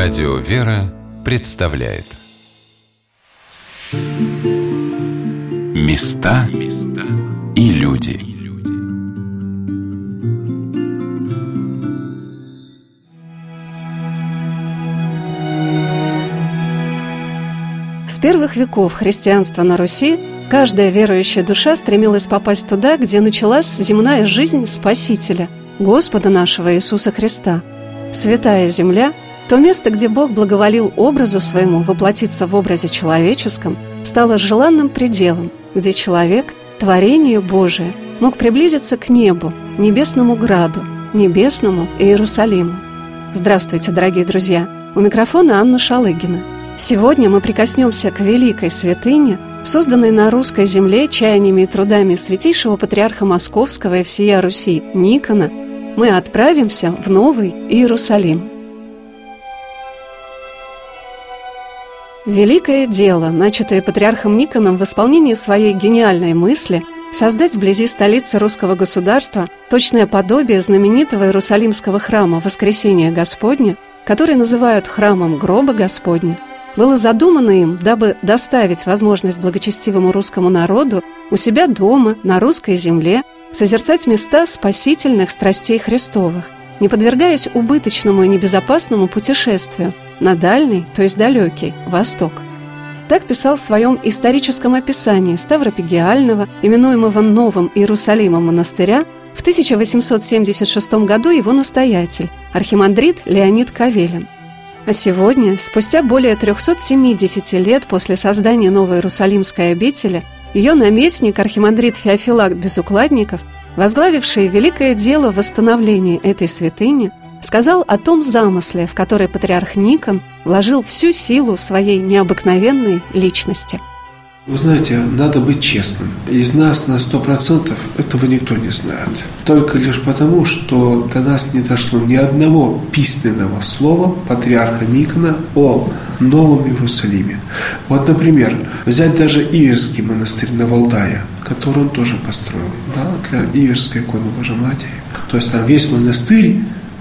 Радио «Вера» представляет Места и люди С первых веков христианства на Руси каждая верующая душа стремилась попасть туда, где началась земная жизнь Спасителя, Господа нашего Иисуса Христа. Святая земля – то место, где Бог благоволил образу своему воплотиться в образе человеческом, стало желанным пределом, где человек, творение Божие, мог приблизиться к небу, небесному граду, небесному Иерусалиму. Здравствуйте, дорогие друзья! У микрофона Анна Шалыгина. Сегодня мы прикоснемся к великой святыне, созданной на русской земле чаяниями и трудами святейшего патриарха Московского и всея Руси Никона, мы отправимся в Новый Иерусалим – Великое дело, начатое патриархом Никоном в исполнении своей гениальной мысли создать вблизи столицы русского государства точное подобие знаменитого Иерусалимского храма Воскресения Господня, который называют храмом гроба Господня, было задумано им, дабы доставить возможность благочестивому русскому народу у себя дома, на русской земле, созерцать места спасительных страстей Христовых, не подвергаясь убыточному и небезопасному путешествию на дальний, то есть далекий, восток. Так писал в своем историческом описании Ставропигиального, именуемого Новым Иерусалимом монастыря, в 1876 году его настоятель, архимандрит Леонид Кавелин. А сегодня, спустя более 370 лет после создания Новой Иерусалимской обители, ее наместник, архимандрит Феофилакт Безукладников – возглавивший великое дело восстановления этой святыни, сказал о том замысле, в который патриарх Никон вложил всю силу своей необыкновенной личности – вы знаете, надо быть честным. Из нас на сто процентов этого никто не знает. Только лишь потому, что до нас не дошло ни одного письменного слова патриарха Никона о Новом Иерусалиме. Вот, например, взять даже Иверский монастырь на Валдае, который он тоже построил, да, для Иверской иконы Божьей Матери. То есть там весь монастырь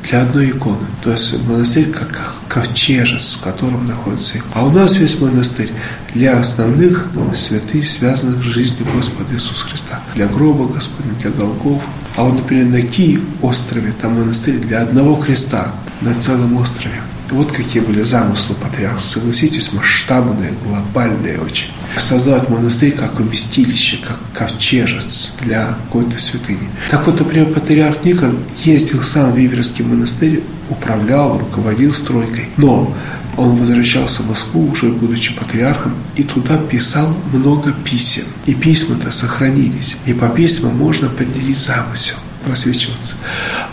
для одной иконы. То есть монастырь как ковчежец, с которым находится икона. А у нас весь монастырь для основных святых, связанных с жизнью Господа Иисуса Христа. Для гроба Господня, для голгов. А вот, например, на Ки острове, там монастырь для одного креста на целом острове. Вот какие были замыслы патриарха. Согласитесь, масштабные, глобальные очень. Создавать монастырь как уместилище, как ковчежец для какой-то святыни. Так вот, например, патриарх Никон ездил сам в Иверский монастырь, управлял, руководил стройкой. Но он возвращался в Москву, уже будучи патриархом, и туда писал много писем. И письма-то сохранились. И по письмам можно поделить замысел, просвечиваться.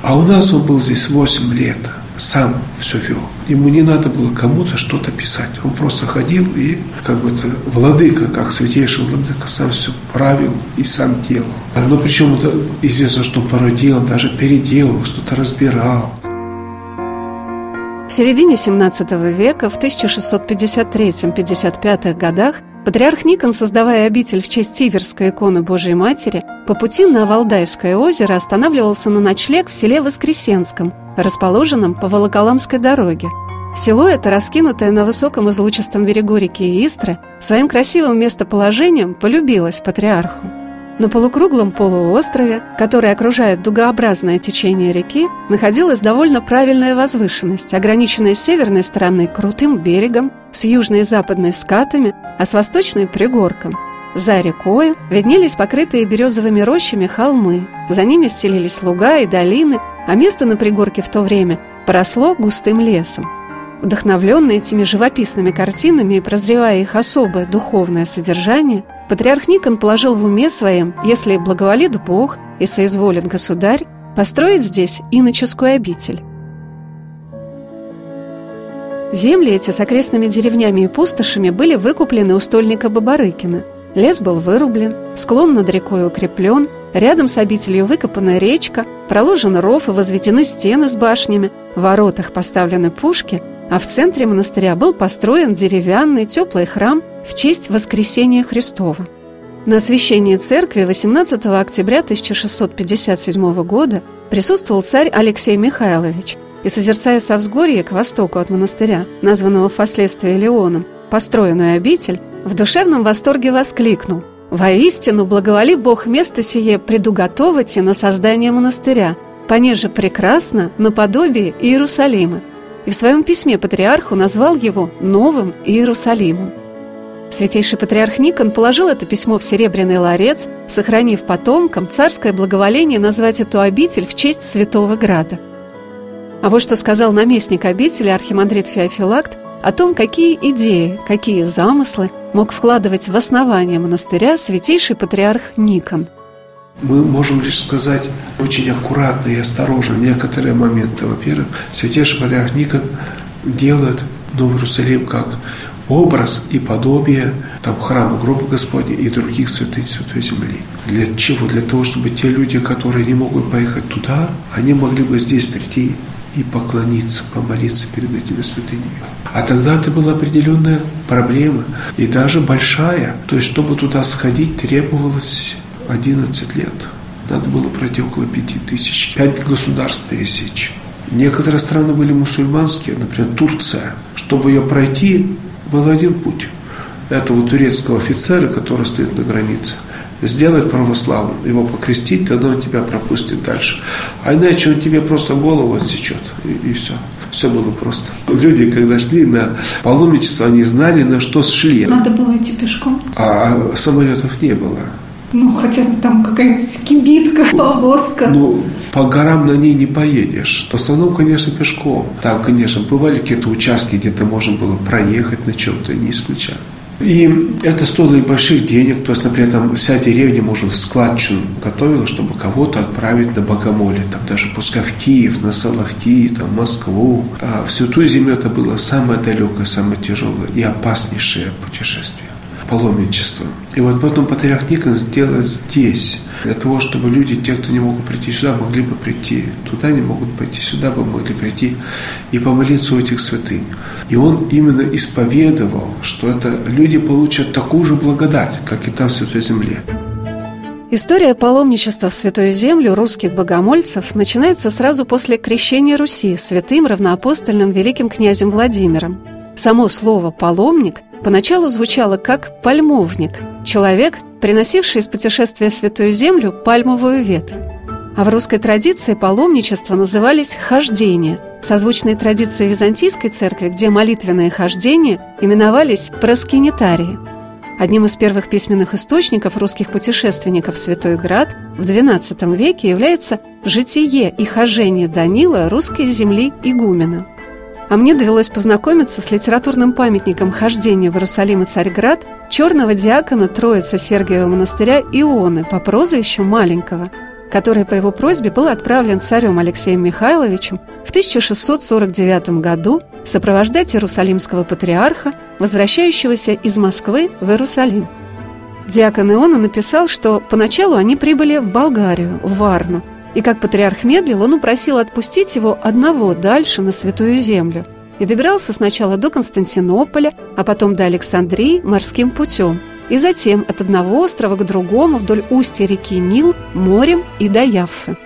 А у нас он был здесь 8 лет – сам все вел. Ему не надо было кому-то что-то писать. Он просто ходил и, как бы, владыка, как святейший владыка, сам все правил и сам делал. Но причем это известно, что порой делал, даже переделал, что-то разбирал. В середине 17 века, в 1653-55 годах, Патриарх Никон, создавая обитель в честь Тиверской иконы Божией Матери, по пути на Валдайское озеро останавливался на ночлег в селе Воскресенском, расположенном по Волоколамской дороге. Село это, раскинутое на высоком излучистом берегу реки Истры, своим красивым местоположением полюбилось патриарху. На полукруглом полуострове, который окружает дугообразное течение реки, находилась довольно правильная возвышенность, ограниченная с северной стороны крутым берегом, с южной и западной скатами, а с восточной – пригорком. За рекой виднелись покрытые березовыми рощами холмы, за ними стелились луга и долины, а место на пригорке в то время поросло густым лесом. Вдохновленный этими живописными картинами и прозревая их особое духовное содержание, патриарх Никон положил в уме своем, если благоволит Бог и соизволит государь, построить здесь иноческую обитель. Земли эти с окрестными деревнями и пустошами были выкуплены у стольника Бабарыкина. Лес был вырублен, склон над рекой укреплен, рядом с обителью выкопана речка, проложен ров и возведены стены с башнями, в воротах поставлены пушки – а в центре монастыря был построен деревянный теплый храм в честь Воскресения Христова. На освящении церкви 18 октября 1657 года присутствовал царь Алексей Михайлович, и, созерцая со взгорья к востоку от монастыря, названного впоследствии Леоном, построенную обитель, в душевном восторге воскликнул «Воистину благоволи Бог место сие предуготовите на создание монастыря, понеже прекрасно наподобие Иерусалима». И в своем письме патриарху назвал его «Новым Иерусалимом». Святейший патриарх Никон положил это письмо в серебряный ларец, сохранив потомкам царское благоволение назвать эту обитель в честь Святого Града. А вот что сказал наместник обители архимандрит Феофилакт о том, какие идеи, какие замыслы мог вкладывать в основание монастыря святейший патриарх Никон. Мы можем лишь сказать очень аккуратно и осторожно некоторые моменты. Во-первых, святейший патриарх Никон делает Новый Иерусалим как образ и подобие там, храма гроба Господня и других святынь Святой Земли. Для чего? Для того, чтобы те люди, которые не могут поехать туда, они могли бы здесь прийти и поклониться, помолиться перед этими святынями. А тогда это была определенная проблема, и даже большая. То есть, чтобы туда сходить, требовалось 11 лет. Надо было пройти около 5 тысяч, 5 государств пересечь. Некоторые страны были мусульманские, например, Турция. Чтобы ее пройти, был один путь. Этого турецкого офицера, который стоит на границе, сделать православным, его покрестить, тогда он тебя пропустит дальше. А иначе он тебе просто голову отсечет, и, и все. Все было просто. Люди, когда шли на паломничество, они знали, на что шли. Надо было идти пешком. А самолетов не было. Ну, хотя бы там какая-нибудь кибитка, повозка. Ну, по горам на ней не поедешь. В основном, конечно, пешком. Там, конечно, бывали какие-то участки, где-то можно было проехать на чем-то, не исключаю. И это стоило и больших денег. То есть, например, там вся деревня, может, в складчину готовила, чтобы кого-то отправить на богомолие. Там даже пускай в Киев, на Салахти, там, в Москву. А всю ту землю это было самое далекое, самое тяжелое и опаснейшее путешествие паломничество. И вот потом патриарх Никон сделает здесь, для того, чтобы люди, те, кто не могут прийти сюда, могли бы прийти. Туда не могут пойти, сюда бы могли прийти и помолиться у этих святынь. И он именно исповедовал, что это люди получат такую же благодать, как и там в Святой Земле. История паломничества в Святую Землю русских богомольцев начинается сразу после крещения Руси святым равноапостольным великим князем Владимиром. Само слово «паломник» поначалу звучало как «пальмовник» – человек, приносивший из путешествия в Святую Землю пальмовую ветвь. А в русской традиции паломничество назывались «хождение», созвучные традиции Византийской церкви, где молитвенные хождения именовались «проскинетарии». Одним из первых письменных источников русских путешественников в Святой Град в XII веке является «Житие и хожение Данила русской земли игумена». А мне довелось познакомиться с литературным памятником хождения в Иерусалим и Царьград черного диакона Троицы Сергиева монастыря Ионы по прозвищу Маленького, который по его просьбе был отправлен царем Алексеем Михайловичем в 1649 году сопровождать иерусалимского патриарха, возвращающегося из Москвы в Иерусалим. Диакон Иона написал, что поначалу они прибыли в Болгарию, в Варну – и как патриарх медлил, он упросил отпустить его одного дальше на Святую Землю и добирался сначала до Константинополя, а потом до Александрии морским путем, и затем от одного острова к другому вдоль устья реки Нил, морем и до Яффы.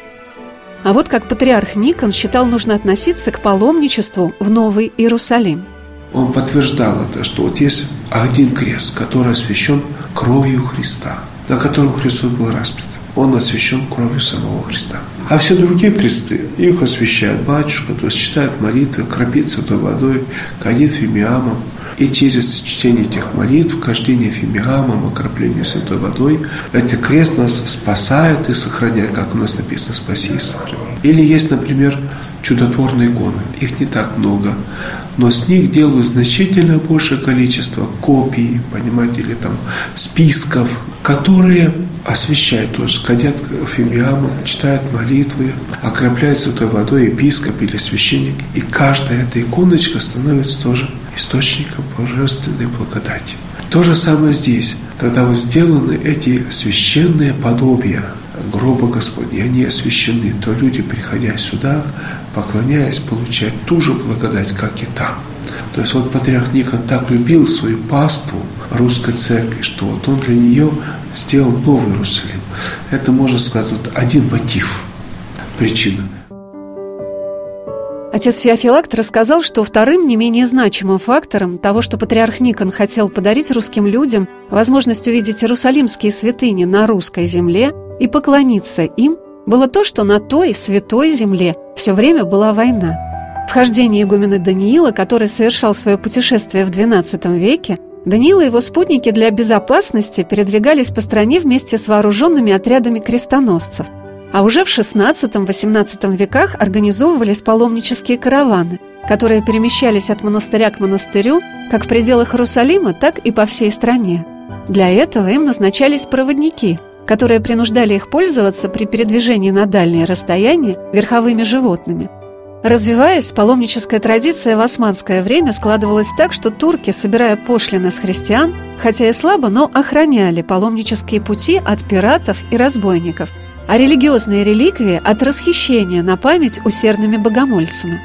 А вот как патриарх Никон считал нужно относиться к паломничеству в Новый Иерусалим. Он подтверждал это, что вот есть один крест, который освящен кровью Христа, на котором Христос был распят он освящен кровью самого Христа. А все другие кресты, их освящает батюшка, то есть читает молитвы, кропит святой водой, кадит фимиамом. И через чтение этих молитв, кождение фимиамом, окропление святой водой, этот крест нас спасает и сохраняет, как у нас написано, спаси и сохрани. Или есть, например, чудотворные иконы. Их не так много. Но с них делают значительно большее количество копий, понимаете, или там списков, которые освещают, то есть ходят фимиамом, читают молитвы, окропляют святой водой епископ или священник. И каждая эта иконочка становится тоже источником божественной благодати. То же самое здесь, когда вот сделаны эти священные подобия гроба Господня, они освящены, то люди, приходя сюда, поклоняясь, получают ту же благодать, как и там. То есть вот патриарх Никон так любил свою паству русской церкви, что вот он для нее сделал новый Иерусалим. Это, можно сказать, вот один мотив, причина. Отец Феофилакт рассказал, что вторым не менее значимым фактором того, что патриарх Никон хотел подарить русским людям возможность увидеть иерусалимские святыни на русской земле и поклониться им, было то, что на той святой земле все время была война. Вхождение игумена Даниила, который совершал свое путешествие в XII веке, Даниил и его спутники для безопасности передвигались по стране вместе с вооруженными отрядами крестоносцев – а уже в XVI-XVIII веках организовывались паломнические караваны, которые перемещались от монастыря к монастырю как в пределах Иерусалима, так и по всей стране. Для этого им назначались проводники, которые принуждали их пользоваться при передвижении на дальние расстояния верховыми животными. Развиваясь, паломническая традиция в османское время складывалась так, что турки, собирая пошлины с христиан, хотя и слабо, но охраняли паломнические пути от пиратов и разбойников – а религиозные реликвии от расхищения на память усердными богомольцами.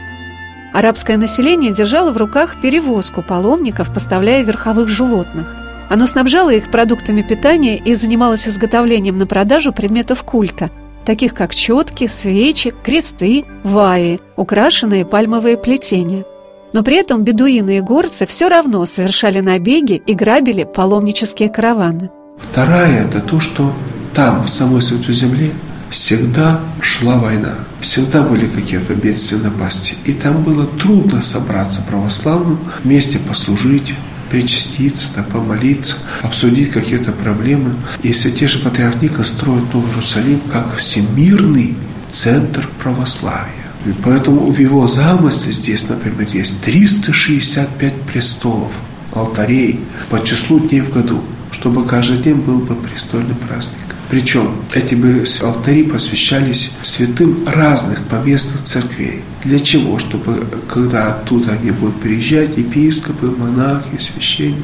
Арабское население держало в руках перевозку паломников, поставляя верховых животных. Оно снабжало их продуктами питания и занималось изготовлением на продажу предметов культа, таких как четки, свечи, кресты, ваи, украшенные пальмовые плетения. Но при этом бедуины и горцы все равно совершали набеги и грабили паломнические караваны. Вторая – это то, что там, в самой Святой Земле, всегда шла война, всегда были какие-то бедствия, напасти. И там было трудно собраться православным, вместе послужить, причаститься, там, помолиться, обсудить какие-то проблемы. И Святейший Патриарх Никон строит Новый Иерусалим как всемирный центр православия. И поэтому в его замысле здесь, например, есть 365 престолов, алтарей по числу дней в году, чтобы каждый день был бы престольный праздник. Причем эти бы алтари посвящались святым разных поместных церквей. Для чего? Чтобы когда оттуда они будут приезжать, епископы, монахи, священники,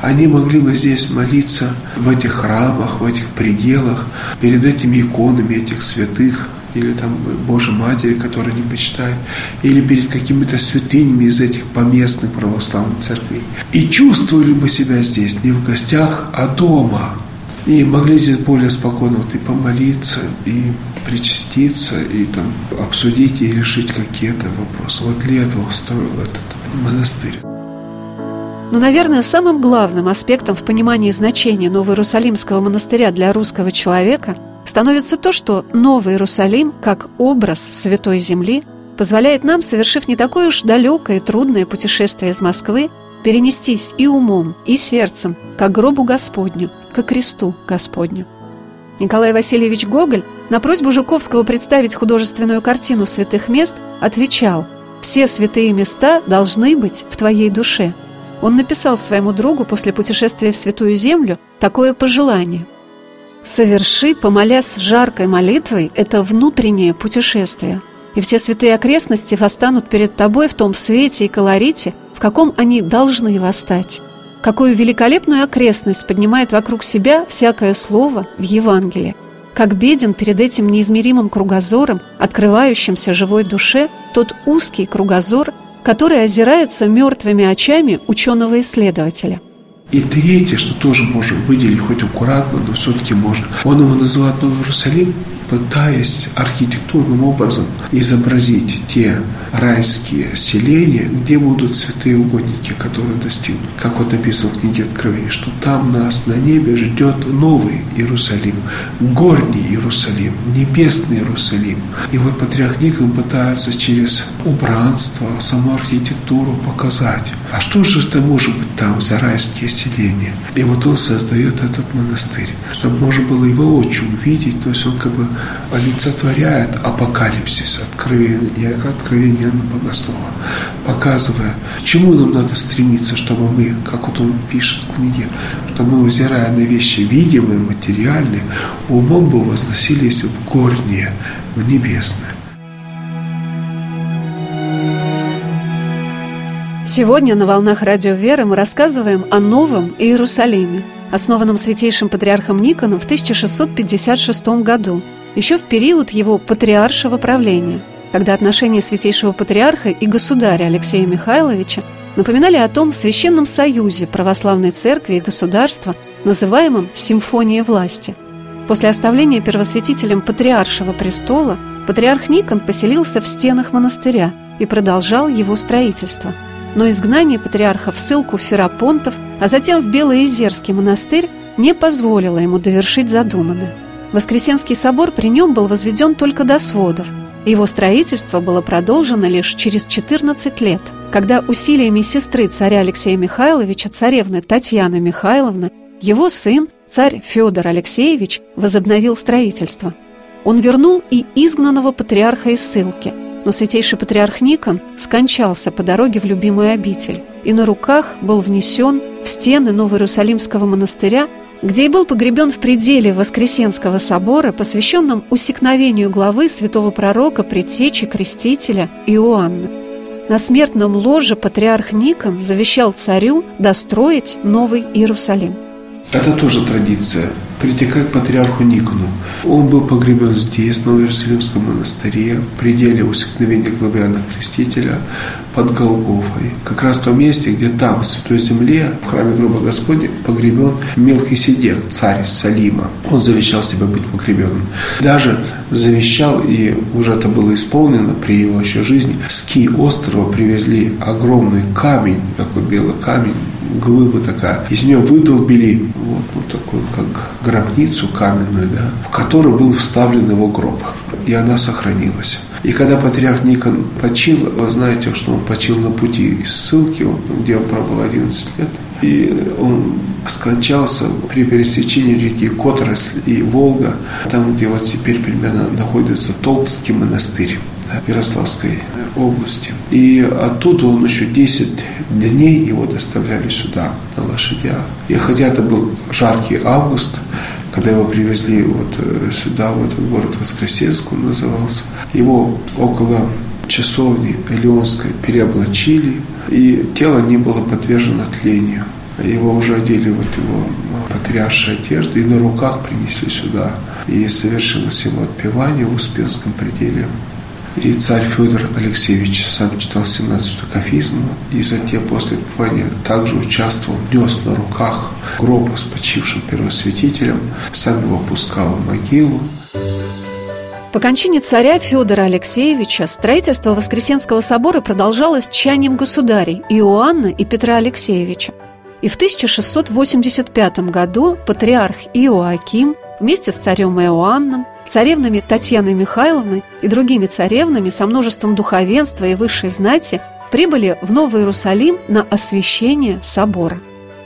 они могли бы здесь молиться в этих храмах, в этих пределах, перед этими иконами этих святых, или там Божьей Матери, которую они почитают, или перед какими-то святынями из этих поместных православных церквей. И чувствовали бы себя здесь не в гостях, а дома – и могли здесь более спокойно вот и помолиться, и причаститься, и там обсудить и решить какие-то вопросы. Вот для этого строил этот монастырь. Но, наверное, самым главным аспектом в понимании значения Новоиерусалимского монастыря для русского человека становится то, что Новый Иерусалим, как образ Святой Земли, позволяет нам, совершив не такое уж далекое и трудное путешествие из Москвы, перенестись и умом, и сердцем к гробу Господню, ко кресту Господню. Николай Васильевич Гоголь на просьбу Жуковского представить художественную картину святых мест отвечал «Все святые места должны быть в твоей душе». Он написал своему другу после путешествия в Святую Землю такое пожелание «Соверши, помолясь жаркой молитвой, это внутреннее путешествие, и все святые окрестности восстанут перед тобой в том свете и колорите, каком они должны восстать» какую великолепную окрестность поднимает вокруг себя всякое слово в Евангелии. Как беден перед этим неизмеримым кругозором, открывающимся живой душе, тот узкий кругозор, который озирается мертвыми очами ученого-исследователя. И третье, что тоже можем выделить, хоть аккуратно, но все-таки можно. Он его называет Новый Иерусалим, пытаясь архитектурным образом изобразить те райские селения, где будут святые угодники, которые достигнут. Как вот написано в книге Откровения, что там нас на небе ждет новый Иерусалим, горний Иерусалим, небесный Иерусалим. И вот Патриарх Никон пытается через убранство, саму архитектуру показать, а что же это может быть там за райские селения? И вот он создает этот монастырь, чтобы можно было его воочию увидеть, то есть он как бы олицетворяет апокалипсис, откровение, откровение Иоанна Богослова, показывая, к чему нам надо стремиться, чтобы мы, как вот он пишет в книге, чтобы мы, взирая на вещи видимые, материальные, умом бы возносились в горнее, в небесное. Сегодня на «Волнах Радио Веры» мы рассказываем о Новом Иерусалиме, основанном святейшим патриархом Никоном в 1656 году – еще в период его патриаршего правления, когда отношения святейшего патриарха и государя Алексея Михайловича напоминали о том священном союзе православной церкви и государства, называемом «симфонией власти». После оставления первосвятителем патриаршего престола патриарх Никон поселился в стенах монастыря и продолжал его строительство. Но изгнание патриарха в ссылку в Ферапонтов, а затем в Белоизерский монастырь не позволило ему довершить задуманное. Воскресенский собор при нем был возведен только до сводов. Его строительство было продолжено лишь через 14 лет, когда усилиями сестры царя Алексея Михайловича, царевны Татьяны Михайловны, его сын, царь Федор Алексеевич, возобновил строительство. Он вернул и изгнанного патриарха из ссылки, но святейший патриарх Никон скончался по дороге в любимую обитель и на руках был внесен в стены Новоиерусалимского монастыря где и был погребен в пределе Воскресенского собора, посвященном усекновению главы святого пророка, предтечи, крестителя Иоанна. На смертном ложе патриарх Никон завещал царю достроить Новый Иерусалим. Это тоже традиция. Прийти к патриарху Никону. Он был погребен здесь, в Новоиерусалимском монастыре, в пределе усекновения главы Иоанна Крестителя, под Голгофой. Как раз в том месте, где там, в Святой Земле, в храме гроба Господня, погребен Мелхиседек, царь Салима. Он завещал себя быть погребенным. Даже завещал, и уже это было исполнено при его еще жизни, с Ки острова привезли огромный камень, такой белый камень, глыба такая. Из нее выдолбили вот, вот такую, как гробницу каменную, да, в которую был вставлен его гроб. И она сохранилась. И когда патриарх Никон почил, вы знаете, что он почил на пути из ссылки, где он пробыл 11 лет, и он скончался при пересечении реки Которосль и Волга, там, где вот теперь примерно находится Толстский монастырь. Ярославской области. И оттуда он еще 10 дней его доставляли сюда на лошадях. И хотя это был жаркий август, когда его привезли вот э, сюда, в этот город Воскресенск, он назывался, его около часовни Леонской переоблачили, и тело не было подвержено тлению. Его уже одели вот его патриаршей одежды и на руках принесли сюда. И совершилось его отпевание в Успенском пределе и царь Федор Алексеевич сам читал 17-ю кафизму, и затем после отпевания также участвовал, нес на руках гроб с почившим первосвятителем, сам его опускал в могилу. По кончине царя Федора Алексеевича строительство Воскресенского собора продолжалось чаянием государей Иоанна и Петра Алексеевича. И в 1685 году патриарх Иоаким вместе с царем Иоанном царевнами Татьяной Михайловной и другими царевнами со множеством духовенства и высшей знати прибыли в Новый Иерусалим на освящение собора.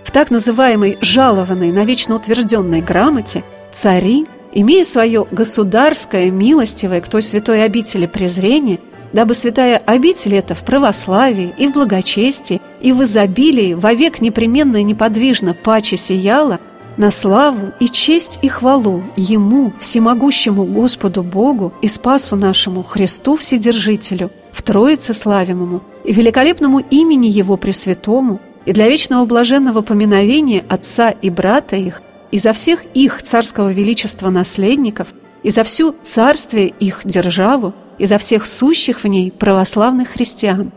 В так называемой жалованной, навечно утвержденной грамоте цари, имея свое государское, милостивое к той святой обители презрение, дабы святая обитель эта в православии и в благочестии и в изобилии вовек непременно и неподвижно паче сияла – на славу и честь и хвалу Ему, всемогущему Господу Богу и Спасу нашему Христу Вседержителю, в Троице славимому и великолепному имени Его Пресвятому, и для вечного блаженного поминовения Отца и брата их, и за всех их царского величества наследников, и за всю царствие их державу, и за всех сущих в ней православных христиан.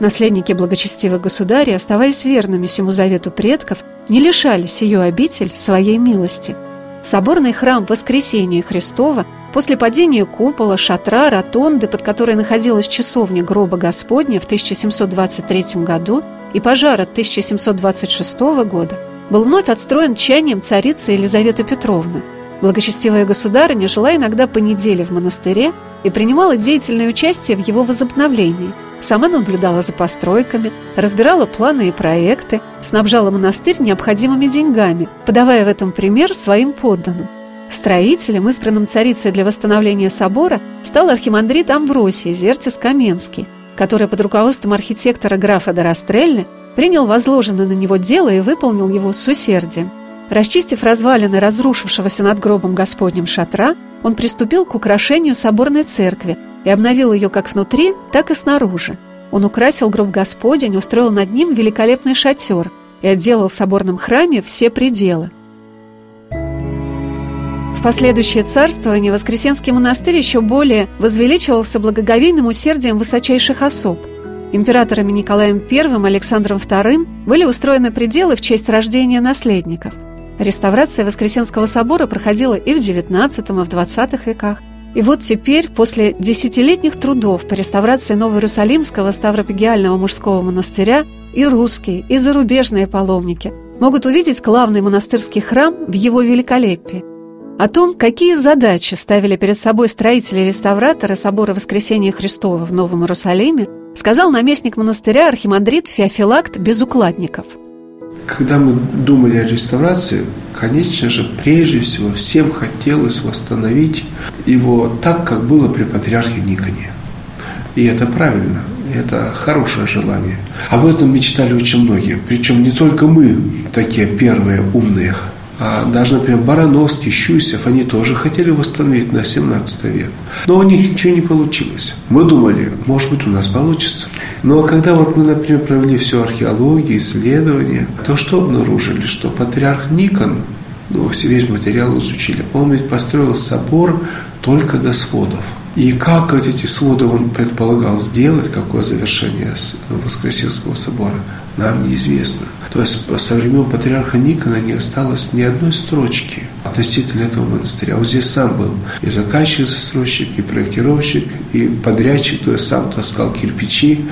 Наследники благочестивых государей, оставаясь верными всему завету предков, не лишали сию обитель своей милости. Соборный храм Воскресения Христова после падения купола, шатра, ротонды, под которой находилась часовня гроба Господня в 1723 году и пожара 1726 года, был вновь отстроен чаянием царицы Елизаветы Петровны. Благочестивая государыня жила иногда по неделе в монастыре и принимала деятельное участие в его возобновлении – Сама наблюдала за постройками, разбирала планы и проекты, снабжала монастырь необходимыми деньгами, подавая в этом пример своим подданным. Строителем, избранным царицей для восстановления собора, стал архимандрит Амвросий Зертис-Каменский, который под руководством архитектора графа Дорастрелли принял возложенное на него дело и выполнил его с усердием. Расчистив развалины разрушившегося над гробом Господним шатра, он приступил к украшению соборной церкви, и обновил ее как внутри, так и снаружи. Он украсил гроб Господень, устроил над ним великолепный шатер и отделал в соборном храме все пределы. В последующее царствование Воскресенский монастырь еще более возвеличивался благоговейным усердием высочайших особ. Императорами Николаем I, Александром II были устроены пределы в честь рождения наследников. Реставрация Воскресенского собора проходила и в XIX, и в XX веках, И вот теперь, после десятилетних трудов по реставрации Новоиерусалимского Ставропигиального мужского монастыря, и русские, и зарубежные паломники могут увидеть главный монастырский храм в его великолепии. О том, какие задачи ставили перед собой строители-реставраторы собора Воскресения Христова в Новом Иерусалиме, сказал наместник монастыря архимандрит Феофилакт Безукладников – когда мы думали о реставрации, конечно же, прежде всего всем хотелось восстановить его так, как было при патриархе Никоне. И это правильно, это хорошее желание. Об этом мечтали очень многие. Причем не только мы, такие первые умные а даже, например, Барановский, Щусев, они тоже хотели восстановить на 17 век. Но у них ничего не получилось. Мы думали, может быть, у нас получится. Но когда вот мы, например, провели всю археологию, исследования, то что обнаружили? Что патриарх Никон, ну, весь материал изучили, он ведь построил собор только до сводов. И как эти своды он предполагал сделать, какое завершение Воскресенского собора, нам неизвестно. То есть со времен патриарха Никона не осталось ни одной строчки относительно этого монастыря. Он здесь сам был и заказчик, застройщик, и проектировщик, и подрядчик, то есть сам таскал кирпичи,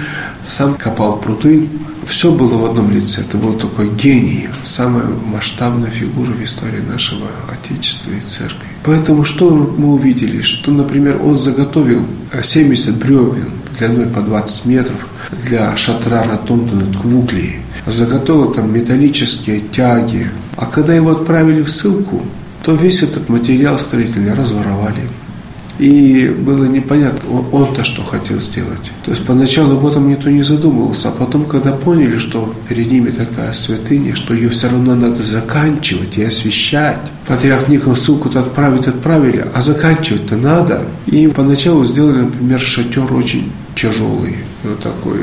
сам копал пруды. Все было в одном лице. Это был такой гений, самая масштабная фигура в истории нашего Отечества и Церкви. Поэтому что мы увидели? Что, например, он заготовил 70 бревен длиной по 20 метров для шатра ротонды над Квуклией. Заготовил там металлические тяги. А когда его отправили в ссылку, то весь этот материал строительный разворовали. И было непонятно, он-то что хотел сделать. То есть поначалу об этом никто не задумывался, а потом, когда поняли, что перед ними такая святыня, что ее все равно надо заканчивать и освещать. Патриарх Никон ссылку-то отправить отправили, а заканчивать-то надо. И поначалу сделали, например, шатер очень тяжелый, вот такой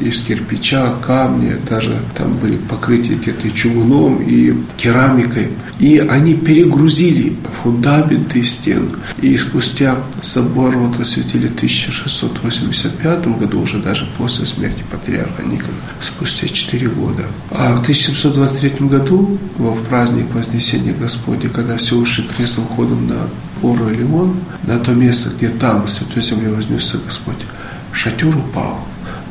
из кирпича, камня, даже там были покрытия где-то чугуном, и керамикой. И они перегрузили фундаменты стен. И спустя собор вот осветили в 1685 году, уже даже после смерти патриарха Никона, спустя 4 года. А в 1723 году, в праздник Вознесения Господня, когда все ушли крестным ходом на гору Леон, на то место, где там в Святой Земле вознесся Господь, шатер упал.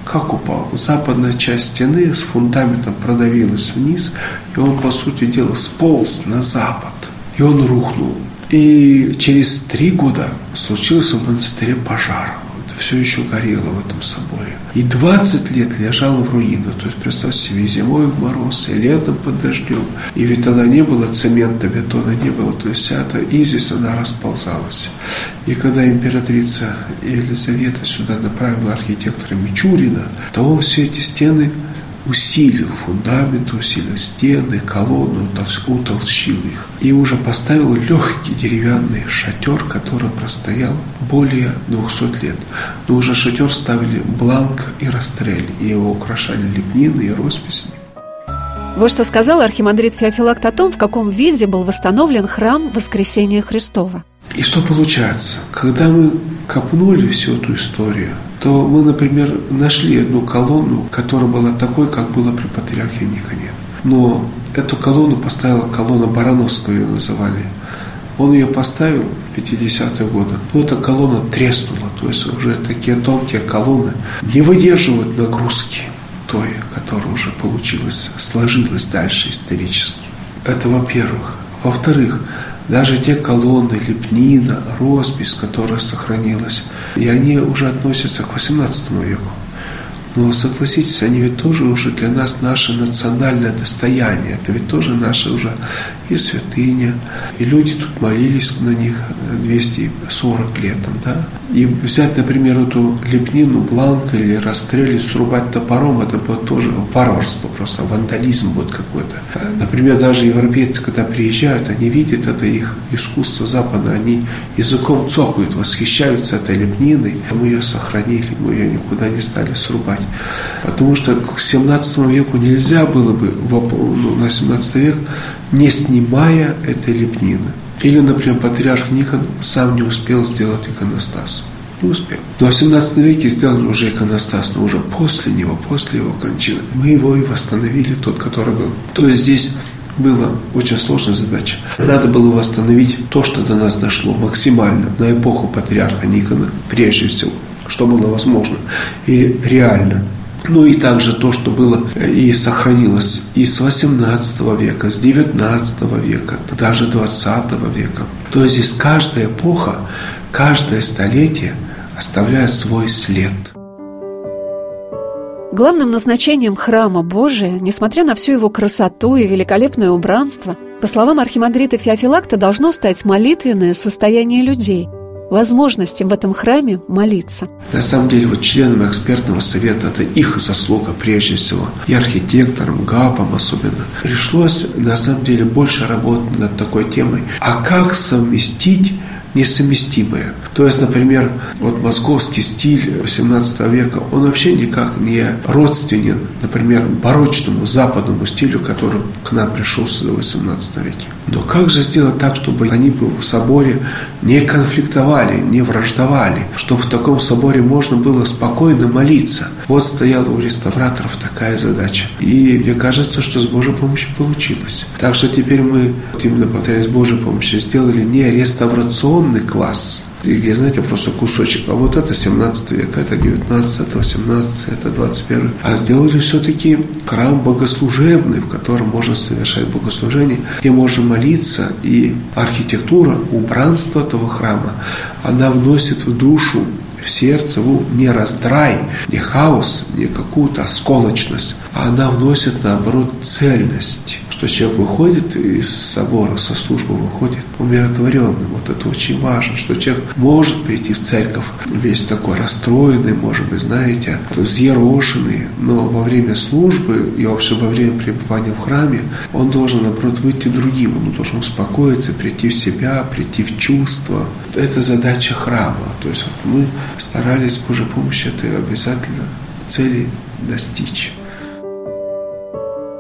Как упал? Западная часть стены с фундаментом продавилась вниз, и он, по сути дела, сполз на запад. И он рухнул. И через три года случился в монастыре пожар все еще горело в этом соборе. И 20 лет лежало в руинах. То есть, представьте себе, зимой в мороз, и летом под дождем. И ведь тогда не было цемента, бетона не было. То есть, вся эта известь, она расползалась. И когда императрица Елизавета сюда направила архитектора Мичурина, то все эти стены усилил фундамент, усилил стены, колонну, утолщил их. И уже поставил легкий деревянный шатер, который простоял более 200 лет. Но уже шатер ставили бланк и расстрель, и его украшали лепнины и росписями. Вот что сказал архимандрит Феофилакт о том, в каком виде был восстановлен храм Воскресения Христова. И что получается? Когда мы копнули всю эту историю, то мы, например, нашли одну колонну, которая была такой, как была при патриархе Никоне. Но эту колонну поставила колонна Барановского, ее называли. Он ее поставил в 50-е годы. Но эта колонна треснула, то есть уже такие тонкие колонны не выдерживают нагрузки той, которая уже получилась, сложилась дальше исторически. Это во-первых. Во-вторых, даже те колонны, лепнина, роспись, которая сохранилась, и они уже относятся к XVIII веку. Но согласитесь, они ведь тоже уже для нас наше национальное достояние. Это ведь тоже наша уже и святыня. И люди тут молились на них 240 лет. Да? И взять, например, эту лепнину бланка или расстрелить, срубать топором, это будет тоже варварство, просто вандализм будет какой-то. Например, даже европейцы, когда приезжают, они видят это их искусство Запада, они языком цокают, восхищаются этой лепниной. Мы ее сохранили, мы ее никуда не стали срубать. Потому что к 17 веку нельзя было бы, ну, на 17 век, не снимая этой лепнины. Или, например, патриарх Никон сам не успел сделать иконостас. Не успел. Но в 17 веке сделали уже иконостас, но уже после него, после его кончины. Мы его и восстановили, тот, который был. То есть здесь была очень сложная задача. Надо было восстановить то, что до нас дошло максимально на эпоху патриарха Никона, прежде всего, что было возможно и реально. Ну и также то, что было и сохранилось и с 18 века, с 19 века, даже 20 века. То есть здесь каждая эпоха, каждое столетие оставляет свой след – Главным назначением храма Божия, несмотря на всю его красоту и великолепное убранство, по словам архимандрита Феофилакта, должно стать молитвенное состояние людей, возможность им в этом храме молиться. На самом деле, вот членам экспертного совета, это их заслуга прежде всего, и архитекторам, ГАПам особенно, пришлось на самом деле больше работать над такой темой. А как совместить несовместимые. То есть, например, вот московский стиль 18 века, он вообще никак не родственен, например, барочному западному стилю, который к нам пришел в 18 веке. Но как же сделать так, чтобы они в соборе не конфликтовали, не враждовали, чтобы в таком соборе можно было спокойно молиться? Вот стояла у реставраторов такая задача. И мне кажется, что с Божьей помощью получилось. Так что теперь мы, именно повторяю, с Божьей помощью сделали не реставрационный класс, где, знаете, просто кусочек. А вот это 17 век, это 19, это 18, это 21. А сделали все-таки храм богослужебный, в котором можно совершать богослужение, где можно молиться. И архитектура, убранство этого храма, она вносит в душу в сердце не раздрай, не хаос, не какую-то осколочность, а она вносит, наоборот, цельность что человек выходит из собора, со службы выходит умиротворенным. Вот это очень важно, что человек может прийти в церковь весь такой расстроенный, может быть, знаете, взъерошенный, но во время службы и вообще во время пребывания в храме он должен, наоборот, выйти другим, он должен успокоиться, прийти в себя, прийти в чувство. Это задача храма. То есть вот мы старались с Божьей помощью этой обязательно цели достичь.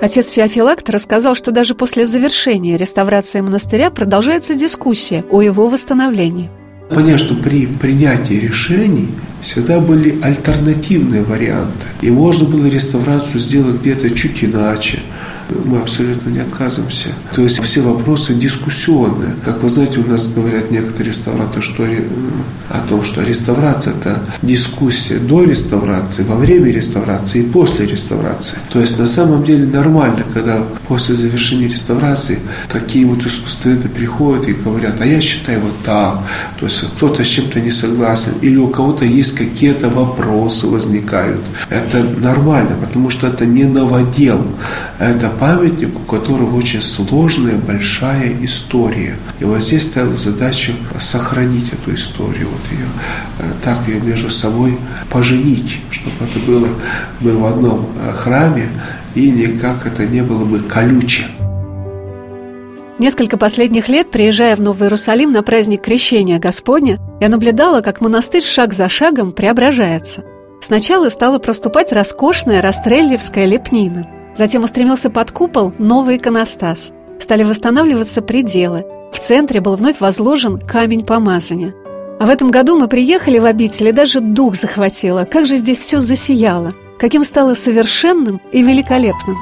Отец Феофилакт рассказал, что даже после завершения реставрации монастыря продолжается дискуссия о его восстановлении. Понятно, что при принятии решений всегда были альтернативные варианты. И можно было реставрацию сделать где-то чуть иначе, мы абсолютно не отказываемся. То есть все вопросы дискуссионные. Как вы знаете, у нас говорят некоторые реставраторы что, о том, что реставрация – это дискуссия до реставрации, во время реставрации и после реставрации. То есть на самом деле нормально, когда после завершения реставрации какие-вот искусствоведы приходят и говорят, а я считаю вот так. То есть кто-то с чем-то не согласен или у кого-то есть какие-то вопросы возникают. Это нормально, потому что это не новодел. Это памятник, у которого очень сложная, большая история. И вот здесь ставил задачу сохранить эту историю, вот ее, э, так ее между собой поженить, чтобы это было, было в одном э, храме, и никак это не было бы колюче. Несколько последних лет, приезжая в Новый Иерусалим на праздник Крещения Господня, я наблюдала, как монастырь шаг за шагом преображается. Сначала стала проступать роскошная растреллевская лепнина – Затем устремился под купол новый иконостас. Стали восстанавливаться пределы. В центре был вновь возложен камень помазания. А в этом году мы приехали в обитель, и даже дух захватило. Как же здесь все засияло. Каким стало совершенным и великолепным.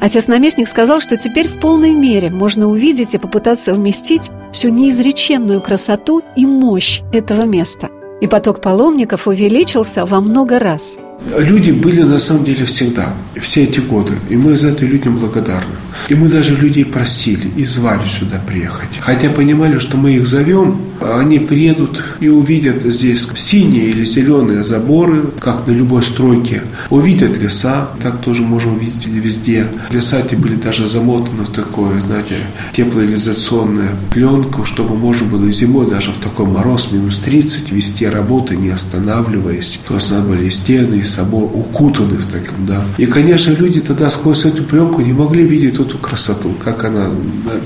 Отец-наместник сказал, что теперь в полной мере можно увидеть и попытаться вместить всю неизреченную красоту и мощь этого места. И поток паломников увеличился во много раз – Люди были на самом деле всегда, все эти годы, и мы за это людям благодарны. И мы даже людей просили и звали сюда приехать. Хотя понимали, что мы их зовем, они приедут и увидят здесь синие или зеленые заборы, как на любой стройке. Увидят леса, так тоже можем увидеть везде. Леса эти были даже замотаны в такое, знаете, теплоизоляционную пленку, чтобы можно было зимой даже в такой мороз минус 30 вести работы, не останавливаясь. То есть надо были и стены, и собор укутаны в таком, да. И, конечно, люди тогда сквозь эту пленку не могли видеть эту красоту, как она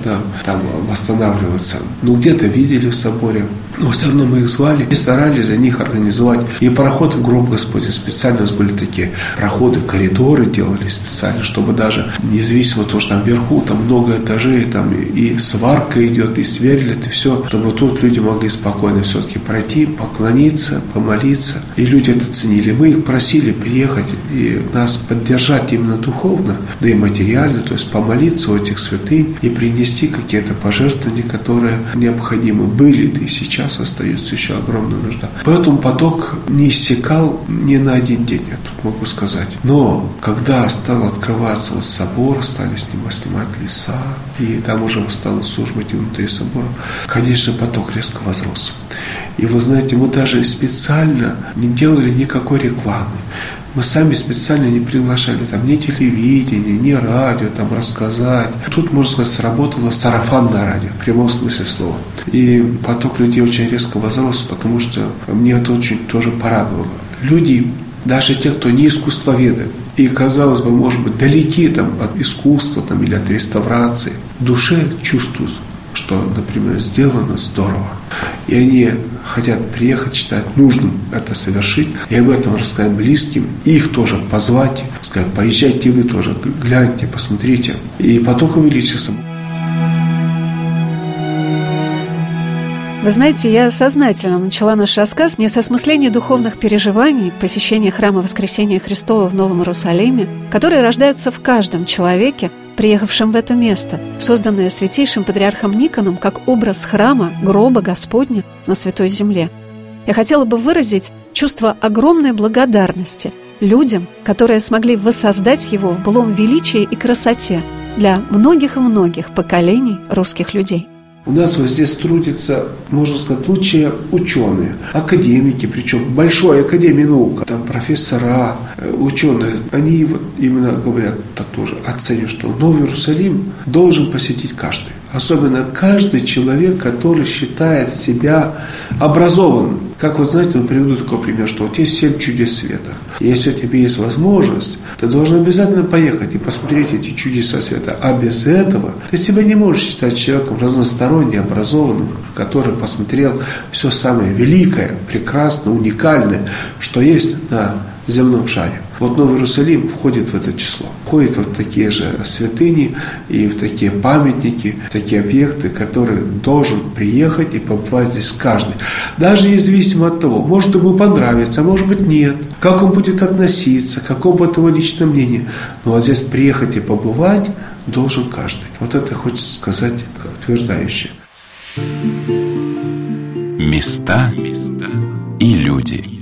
да, там восстанавливается. Ну, где-то видели в соборе, Но все равно мы их звали и старались за них организовать и проход в гроб Господень. Специально у нас были такие проходы, коридоры делали специально, чтобы даже независимо от того, что там вверху, там много этажей, там и сварка идет, и сверлят, и все, чтобы тут люди могли спокойно все-таки пройти, поклониться, помолиться. И люди это ценили. Мы их просили приехать и нас поддержать именно духовно, да и материально, то есть помолиться у этих святынь и принести какие-то пожертвования, которые необходимы были, да и сейчас остается еще огромная нужда. Поэтому поток не иссякал ни на один день, я тут могу сказать. Но когда стал открываться вот собор, стали снимать, снимать леса, и там уже стало службать и внутри собора, конечно, поток резко возрос. И вы знаете, мы даже специально не делали никакой рекламы. Мы сами специально не приглашали там ни телевидение, ни радио там рассказать. Тут, можно сказать, сработало сарафанное радио, в прямом смысле слова. И поток людей очень резко возрос, потому что мне это очень тоже порадовало. Люди, даже те, кто не искусствоведы, и, казалось бы, может быть, далеки там, от искусства там, или от реставрации, в душе чувствуют, что, например, сделано здорово. И они хотят приехать, считают нужным это совершить, и об этом рассказать близким, и их тоже позвать, сказать, поезжайте вы тоже, гляньте, посмотрите. И поток увеличится. Вы знаете, я сознательно начала наш рассказ не с осмысления духовных переживаний, посещения храма Воскресения Христова в Новом Иерусалиме, которые рождаются в каждом человеке, приехавшем в это место, созданное святейшим патриархом Никоном как образ храма, гроба Господня на Святой Земле. Я хотела бы выразить чувство огромной благодарности людям, которые смогли воссоздать его в былом величии и красоте для многих и многих поколений русских людей. У нас вот здесь трудятся, можно сказать, лучшие ученые, академики, причем большой академии наук, там профессора, э, ученые, они вот именно говорят так тоже, оценивают, что Новый Иерусалим должен посетить каждый. Особенно каждый человек, который считает себя образованным. Как вот знаете, он приведу такой пример, что вот есть семь чудес света. И если у тебя есть возможность, ты должен обязательно поехать и посмотреть эти чудеса света. А без этого ты себя не можешь считать человеком разносторонне образованным, который посмотрел все самое великое, прекрасное, уникальное, что есть на земном шаре. Вот Новый Иерусалим входит в это число. Входит в такие же святыни и в такие памятники, такие объекты, которые должен приехать и побывать здесь каждый. Даже независимо от того, может ему понравится, а может быть нет, как он будет относиться, какое будет его личное мнение. Но вот здесь приехать и побывать должен каждый. Вот это хочется сказать утверждающе. Места и люди.